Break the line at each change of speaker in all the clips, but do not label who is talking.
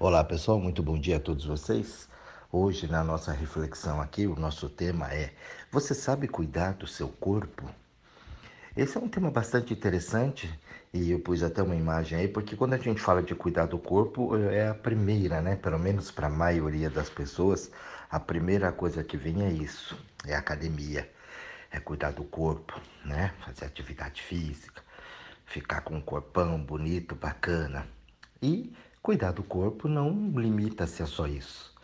Olá pessoal, muito bom dia a todos vocês. Hoje, na nossa reflexão aqui, o nosso tema é: Você sabe cuidar do seu corpo? Esse é um tema bastante interessante e eu pus até uma imagem aí, porque quando a gente fala de cuidar do corpo, é a primeira, né? Pelo menos para a maioria das pessoas, a primeira coisa que vem é isso: é academia, é cuidar do corpo, né? Fazer atividade física, ficar com um corpão bonito, bacana. E Cuidar do corpo não limita-se a só isso.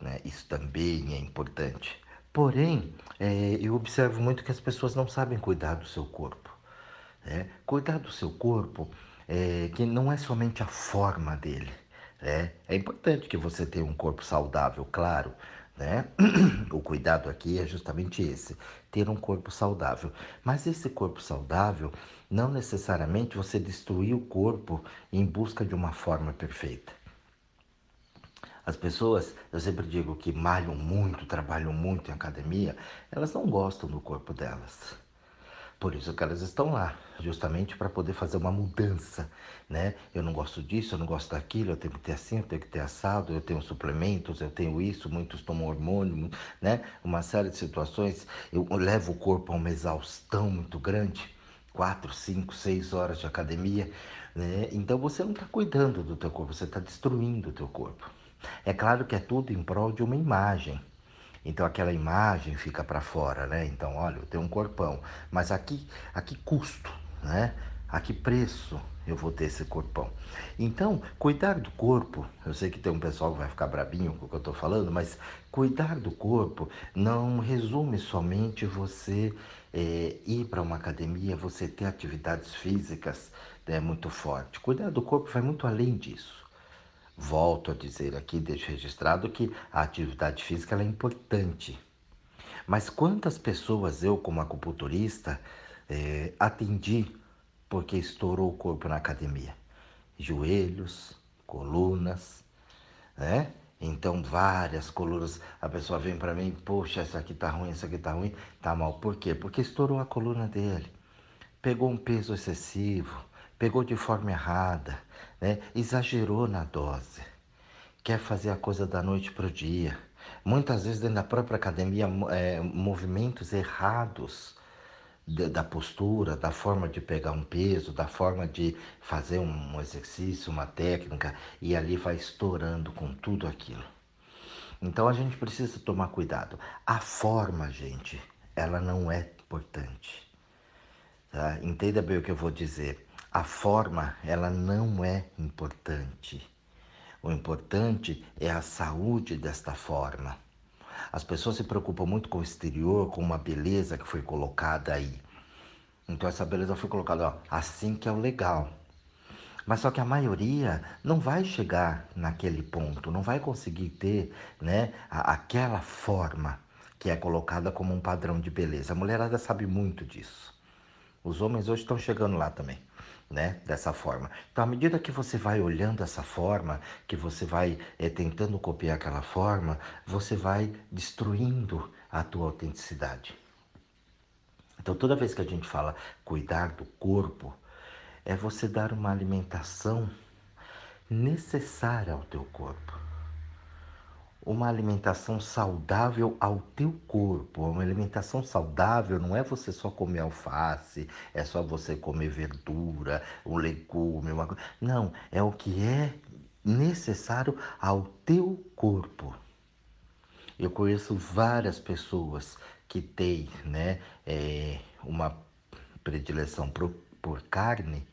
Né? Isso também é importante. Porém, é, eu observo muito que as pessoas não sabem cuidar do seu corpo. Né? Cuidar do seu corpo é, que não é somente a forma dele. Né? É importante que você tenha um corpo saudável, claro, né? O cuidado aqui é justamente esse: ter um corpo saudável. Mas esse corpo saudável, não necessariamente você destruir o corpo em busca de uma forma perfeita. As pessoas, eu sempre digo que malham muito, trabalham muito em academia, elas não gostam do corpo delas. Por isso que elas estão lá, justamente para poder fazer uma mudança, né? Eu não gosto disso, eu não gosto daquilo, eu tenho que ter assim, eu tenho que ter assado, eu tenho suplementos, eu tenho isso, muitos tomam hormônio, né? Uma série de situações. Eu levo o corpo a uma exaustão muito grande, quatro, cinco, seis horas de academia, né? Então você não está cuidando do teu corpo, você está destruindo o teu corpo. É claro que é tudo em prol de uma imagem, então aquela imagem fica para fora, né? Então, olha, eu tenho um corpão, mas aqui, a que custo, né? A que preço eu vou ter esse corpão? Então, cuidar do corpo, eu sei que tem um pessoal que vai ficar brabinho com o que eu estou falando, mas cuidar do corpo não resume somente você é, ir para uma academia, você ter atividades físicas né, muito forte. Cuidar do corpo vai muito além disso. Volto a dizer aqui, deixo registrado que a atividade física é importante. Mas quantas pessoas eu, como acupunturista, é, atendi porque estourou o corpo na academia? Joelhos, colunas, né? Então, várias colunas. A pessoa vem para mim, poxa, essa aqui tá ruim, essa aqui tá ruim, tá mal. Por quê? Porque estourou a coluna dele. Pegou um peso excessivo, pegou de forma errada, né? exagerou na dose, quer fazer a coisa da noite para o dia. Muitas vezes dentro da própria academia, é, movimentos errados da postura, da forma de pegar um peso, da forma de fazer um exercício, uma técnica, e ali vai estourando com tudo aquilo. Então a gente precisa tomar cuidado. A forma, gente, ela não é importante. Tá? Entenda bem o que eu vou dizer. A forma, ela não é importante. O importante é a saúde desta forma. As pessoas se preocupam muito com o exterior, com uma beleza que foi colocada aí. Então essa beleza foi colocada ó, assim que é o legal. Mas só que a maioria não vai chegar naquele ponto, não vai conseguir ter né, a, aquela forma que é colocada como um padrão de beleza. A mulherada sabe muito disso. Os homens hoje estão chegando lá também né? Dessa forma. Então, à medida que você vai olhando essa forma, que você vai é, tentando copiar aquela forma, você vai destruindo a tua autenticidade. Então, toda vez que a gente fala cuidar do corpo, é você dar uma alimentação necessária ao teu corpo uma alimentação saudável ao teu corpo. Uma alimentação saudável não é você só comer alface, é só você comer verdura, um legume, uma coisa. Não, é o que é necessário ao teu corpo. Eu conheço várias pessoas que têm né, é, uma predileção por, por carne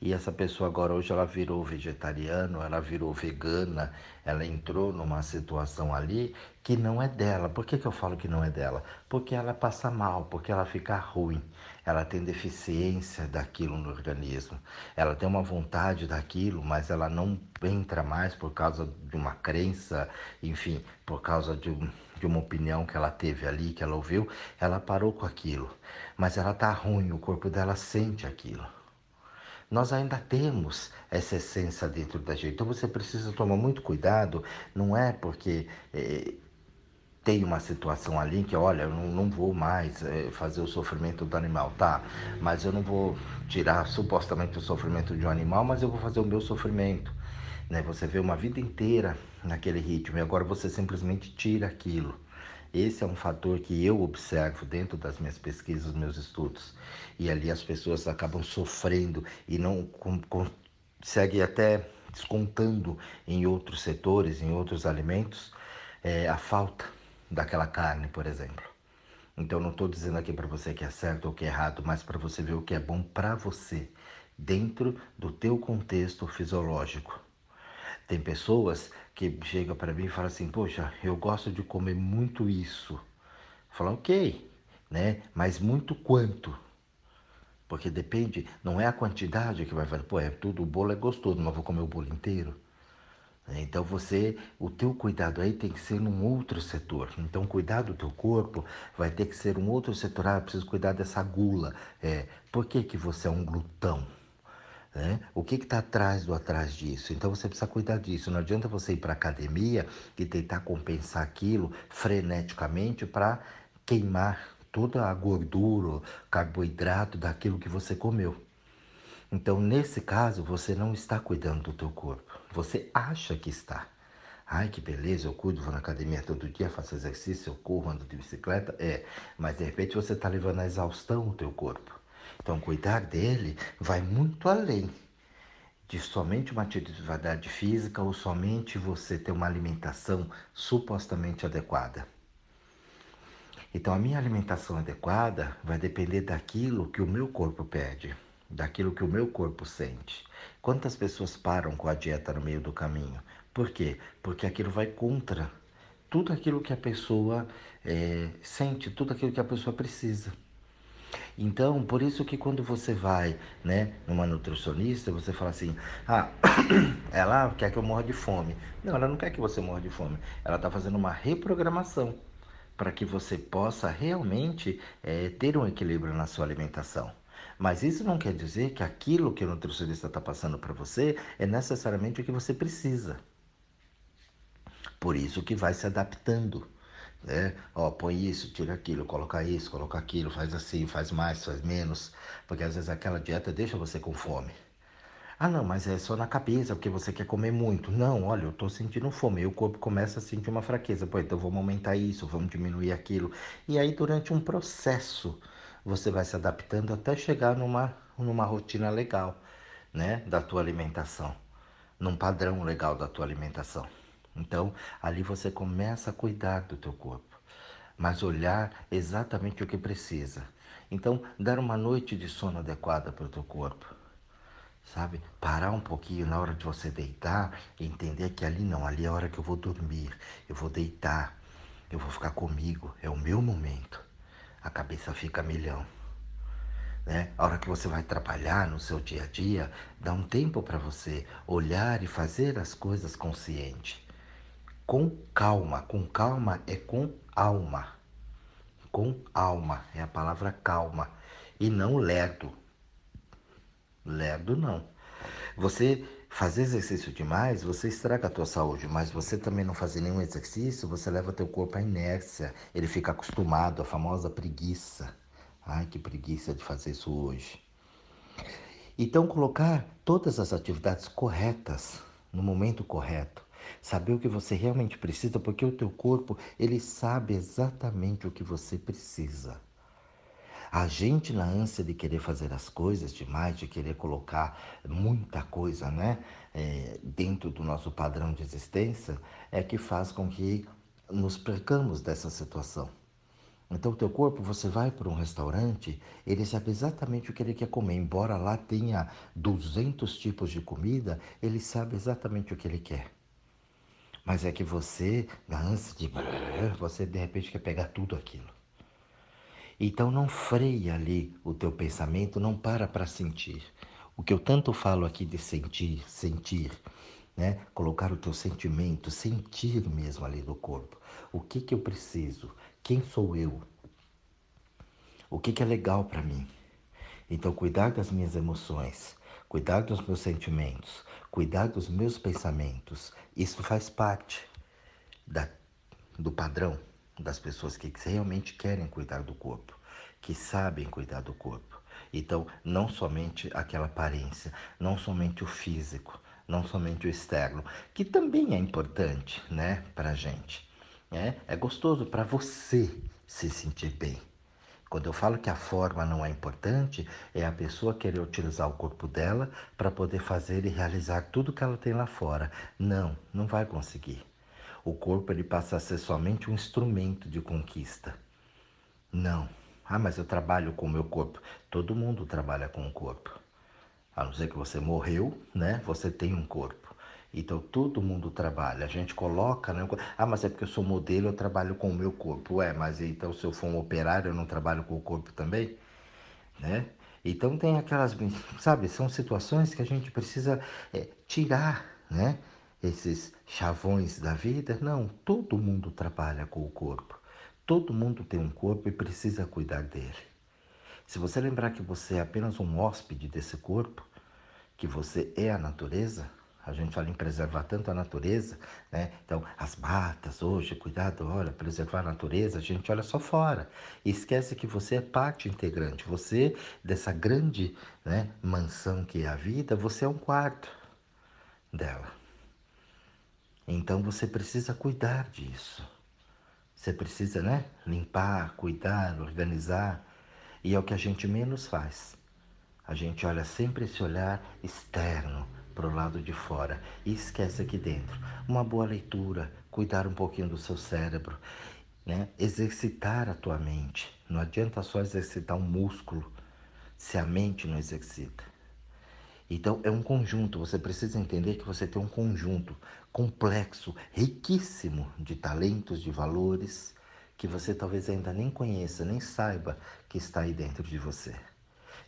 e essa pessoa agora hoje ela virou vegetariano, ela virou vegana, ela entrou numa situação ali que não é dela. Por que, que eu falo que não é dela? Porque ela passa mal, porque ela fica ruim, ela tem deficiência daquilo no organismo. Ela tem uma vontade daquilo, mas ela não entra mais por causa de uma crença, enfim, por causa de de uma opinião que ela teve ali, que ela ouviu, ela parou com aquilo. Mas ela tá ruim, o corpo dela sente aquilo nós ainda temos essa essência dentro da gente. Então você precisa tomar muito cuidado, não é porque é, tem uma situação ali que, olha, eu não, não vou mais é, fazer o sofrimento do animal, tá? Mas eu não vou tirar supostamente o sofrimento de um animal, mas eu vou fazer o meu sofrimento. Né? Você vê uma vida inteira naquele ritmo e agora você simplesmente tira aquilo. Esse é um fator que eu observo dentro das minhas pesquisas, meus estudos. E ali as pessoas acabam sofrendo e não conseguem até descontando em outros setores, em outros alimentos, é, a falta daquela carne, por exemplo. Então não estou dizendo aqui para você que é certo ou que é errado, mas para você ver o que é bom para você dentro do teu contexto fisiológico. Tem pessoas que chegam para mim e falam assim, poxa, eu gosto de comer muito isso. Fala, ok, né? Mas muito quanto? Porque depende, não é a quantidade que vai fazer. Pô, é tudo, o bolo é gostoso, mas vou comer o bolo inteiro. Então você, o teu cuidado aí tem que ser num outro setor. Então cuidar do teu corpo vai ter que ser um outro setor. Ah, preciso cuidar dessa gula. É, por que, que você é um glutão? Né? O que está atrás do atrás disso? Então você precisa cuidar disso. Não adianta você ir para academia e tentar compensar aquilo freneticamente para queimar toda a gordura, carboidrato daquilo que você comeu. Então, nesse caso, você não está cuidando do teu corpo. Você acha que está. Ai, que beleza, eu cuido, vou na academia todo dia, faço exercício, eu corro, ando de bicicleta. É, mas de repente você está levando a exaustão o teu corpo. Então, cuidar dele vai muito além de somente uma atividade física ou somente você ter uma alimentação supostamente adequada. Então, a minha alimentação adequada vai depender daquilo que o meu corpo pede, daquilo que o meu corpo sente. Quantas pessoas param com a dieta no meio do caminho? Por quê? Porque aquilo vai contra tudo aquilo que a pessoa é, sente, tudo aquilo que a pessoa precisa. Então, por isso que quando você vai, né, numa nutricionista, você fala assim: "Ah, ela quer que eu morra de fome". Não, ela não quer que você morra de fome. Ela está fazendo uma reprogramação para que você possa realmente é, ter um equilíbrio na sua alimentação. Mas isso não quer dizer que aquilo que o nutricionista está passando para você é necessariamente o que você precisa. Por isso que vai se adaptando né? Ó, põe isso, tira aquilo, coloca isso, coloca aquilo, faz assim, faz mais, faz menos, porque às vezes aquela dieta deixa você com fome. Ah, não, mas é só na cabeça, porque você quer comer muito. Não, olha, eu estou sentindo fome. E o corpo começa a sentir uma fraqueza. Pô, então vamos aumentar isso, vamos diminuir aquilo. E aí, durante um processo, você vai se adaptando até chegar numa, numa rotina legal, né? Da tua alimentação. Num padrão legal da tua alimentação. Então, ali você começa a cuidar do teu corpo, mas olhar exatamente o que precisa. Então, dar uma noite de sono adequada para o teu corpo. Sabe? Parar um pouquinho na hora de você deitar e entender que ali não, ali é a hora que eu vou dormir, eu vou deitar, eu vou ficar comigo, é o meu momento. A cabeça fica a milhão. Né? A hora que você vai trabalhar no seu dia a dia, dá um tempo para você olhar e fazer as coisas consciente com calma. Com calma é com alma. Com alma é a palavra calma e não lerdo. Lerdo não. Você fazer exercício demais, você estraga a tua saúde, mas você também não fazer nenhum exercício, você leva teu corpo à inércia, ele fica acostumado, a famosa preguiça. Ai, que preguiça de fazer isso hoje. Então, colocar todas as atividades corretas no momento correto Saber o que você realmente precisa, porque o teu corpo, ele sabe exatamente o que você precisa. A gente, na ânsia de querer fazer as coisas demais, de querer colocar muita coisa né, é, dentro do nosso padrão de existência, é que faz com que nos percamos dessa situação. Então, o teu corpo, você vai para um restaurante, ele sabe exatamente o que ele quer comer. Embora lá tenha 200 tipos de comida, ele sabe exatamente o que ele quer. Mas é que você, na ânsia de. Você de repente quer pegar tudo aquilo. Então não freia ali o teu pensamento, não para para sentir. O que eu tanto falo aqui de sentir, sentir, né? Colocar o teu sentimento, sentir mesmo ali do corpo. O que que eu preciso? Quem sou eu? O que que é legal para mim? Então cuidar das minhas emoções, cuidar dos meus sentimentos, cuidar dos meus pensamentos, isso faz parte da, do padrão das pessoas que realmente querem cuidar do corpo, que sabem cuidar do corpo. Então, não somente aquela aparência, não somente o físico, não somente o externo, que também é importante, né, para a gente. É, é gostoso para você se sentir bem. Quando eu falo que a forma não é importante, é a pessoa querer utilizar o corpo dela para poder fazer e realizar tudo que ela tem lá fora. Não, não vai conseguir. O corpo ele passa a ser somente um instrumento de conquista. Não. Ah, mas eu trabalho com o meu corpo. Todo mundo trabalha com o corpo. A não ser que você morreu, né? Você tem um corpo. Então todo mundo trabalha. A gente coloca, né? Ah, mas é porque eu sou modelo, eu trabalho com o meu corpo. Ué, mas então se eu for um operário, eu não trabalho com o corpo também? Né? Então tem aquelas, sabe, são situações que a gente precisa é, tirar, né? Esses chavões da vida. Não, todo mundo trabalha com o corpo. Todo mundo tem um corpo e precisa cuidar dele. Se você lembrar que você é apenas um hóspede desse corpo, que você é a natureza, a gente fala em preservar tanto a natureza, né? Então, as matas hoje, cuidado, olha, preservar a natureza, a gente olha só fora. E esquece que você é parte integrante. Você, dessa grande né, mansão que é a vida, você é um quarto dela. Então você precisa cuidar disso. Você precisa, né? Limpar, cuidar, organizar. E é o que a gente menos faz. A gente olha sempre esse olhar externo para o lado de fora e esquece aqui dentro. Uma boa leitura, cuidar um pouquinho do seu cérebro, né? exercitar a tua mente. Não adianta só exercitar um músculo se a mente não exercita. Então é um conjunto, você precisa entender que você tem um conjunto complexo, riquíssimo de talentos, de valores que você talvez ainda nem conheça, nem saiba que está aí dentro de você.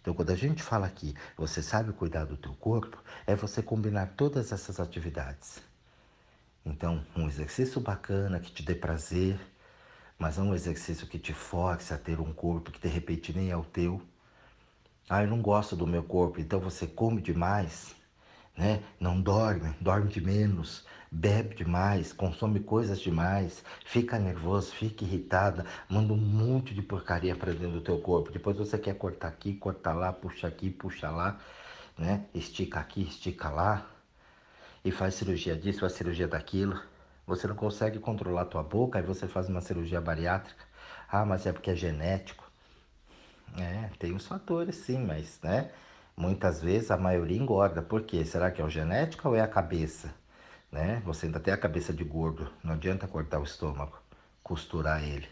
Então, quando a gente fala aqui, você sabe cuidar do teu corpo, é você combinar todas essas atividades. Então, um exercício bacana que te dê prazer, mas não um exercício que te force a ter um corpo que de repente nem é o teu. Ah, eu não gosto do meu corpo, então você come demais, né? Não dorme, dorme de menos, bebe demais, consome coisas demais, fica nervoso, fica irritada, manda um monte de porcaria para dentro do teu corpo. Depois você quer cortar aqui, cortar lá, puxa aqui, puxa lá, né? Estica aqui, estica lá. E faz cirurgia disso, faz cirurgia daquilo. Você não consegue controlar a tua boca, aí você faz uma cirurgia bariátrica. Ah, mas é porque é genético. É, tem uns fatores sim, mas, né? Muitas vezes a maioria engorda. Por quê? Será que é o genético ou é a cabeça? né? Você ainda tem a cabeça de gordo, não adianta cortar o estômago, costurar ele.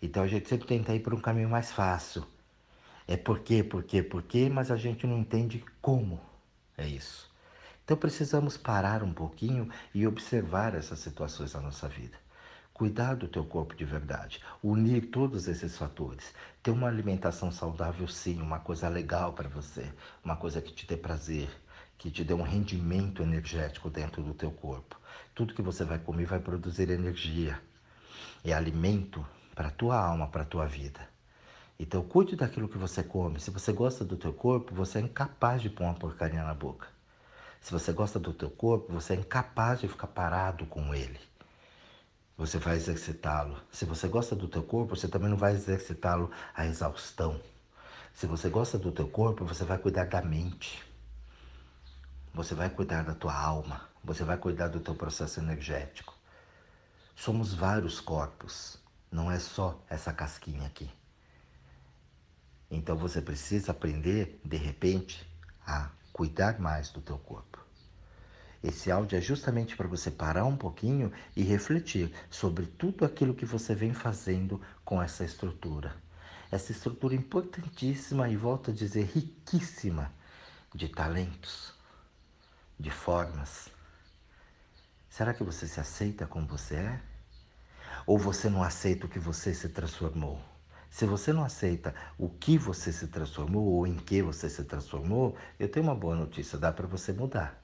Então a gente sempre tenta ir por um caminho mais fácil. É por quê, por quê, por quê, mas a gente não entende como é isso. Então precisamos parar um pouquinho e observar essas situações na nossa vida. Cuidar do teu corpo de verdade, unir todos esses fatores, ter uma alimentação saudável sim, uma coisa legal para você, uma coisa que te dê prazer, que te dê um rendimento energético dentro do teu corpo. Tudo que você vai comer vai produzir energia. É alimento para tua alma, para tua vida. Então cuide daquilo que você come. Se você gosta do teu corpo, você é incapaz de pôr uma porcaria na boca. Se você gosta do teu corpo, você é incapaz de ficar parado com ele. Você vai exercitá-lo. Se você gosta do teu corpo, você também não vai exercitá-lo à exaustão. Se você gosta do teu corpo, você vai cuidar da mente. Você vai cuidar da tua alma, você vai cuidar do teu processo energético. Somos vários corpos, não é só essa casquinha aqui. Então você precisa aprender, de repente, a cuidar mais do teu corpo. Esse áudio é justamente para você parar um pouquinho e refletir sobre tudo aquilo que você vem fazendo com essa estrutura. Essa estrutura importantíssima e volto a dizer riquíssima de talentos, de formas. Será que você se aceita como você é? Ou você não aceita o que você se transformou? Se você não aceita o que você se transformou ou em que você se transformou, eu tenho uma boa notícia: dá para você mudar.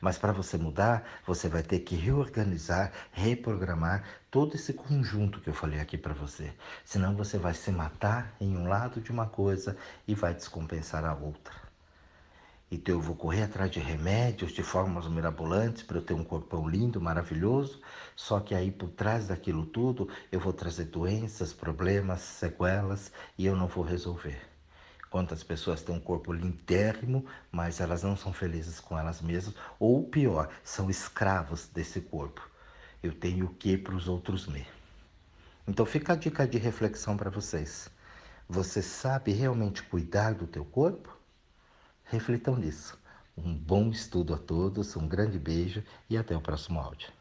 Mas para você mudar, você vai ter que reorganizar, reprogramar todo esse conjunto que eu falei aqui para você. Senão você vai se matar em um lado de uma coisa e vai descompensar a outra. Então eu vou correr atrás de remédios, de fórmulas mirabolantes para eu ter um corpão lindo, maravilhoso. Só que aí por trás daquilo tudo eu vou trazer doenças, problemas, sequelas e eu não vou resolver. Quantas pessoas têm um corpo lindérrimo, mas elas não são felizes com elas mesmas, ou pior, são escravos desse corpo. Eu tenho o que para os outros me. Então fica a dica de reflexão para vocês. Você sabe realmente cuidar do teu corpo? Reflitam nisso. Um bom estudo a todos, um grande beijo e até o próximo áudio.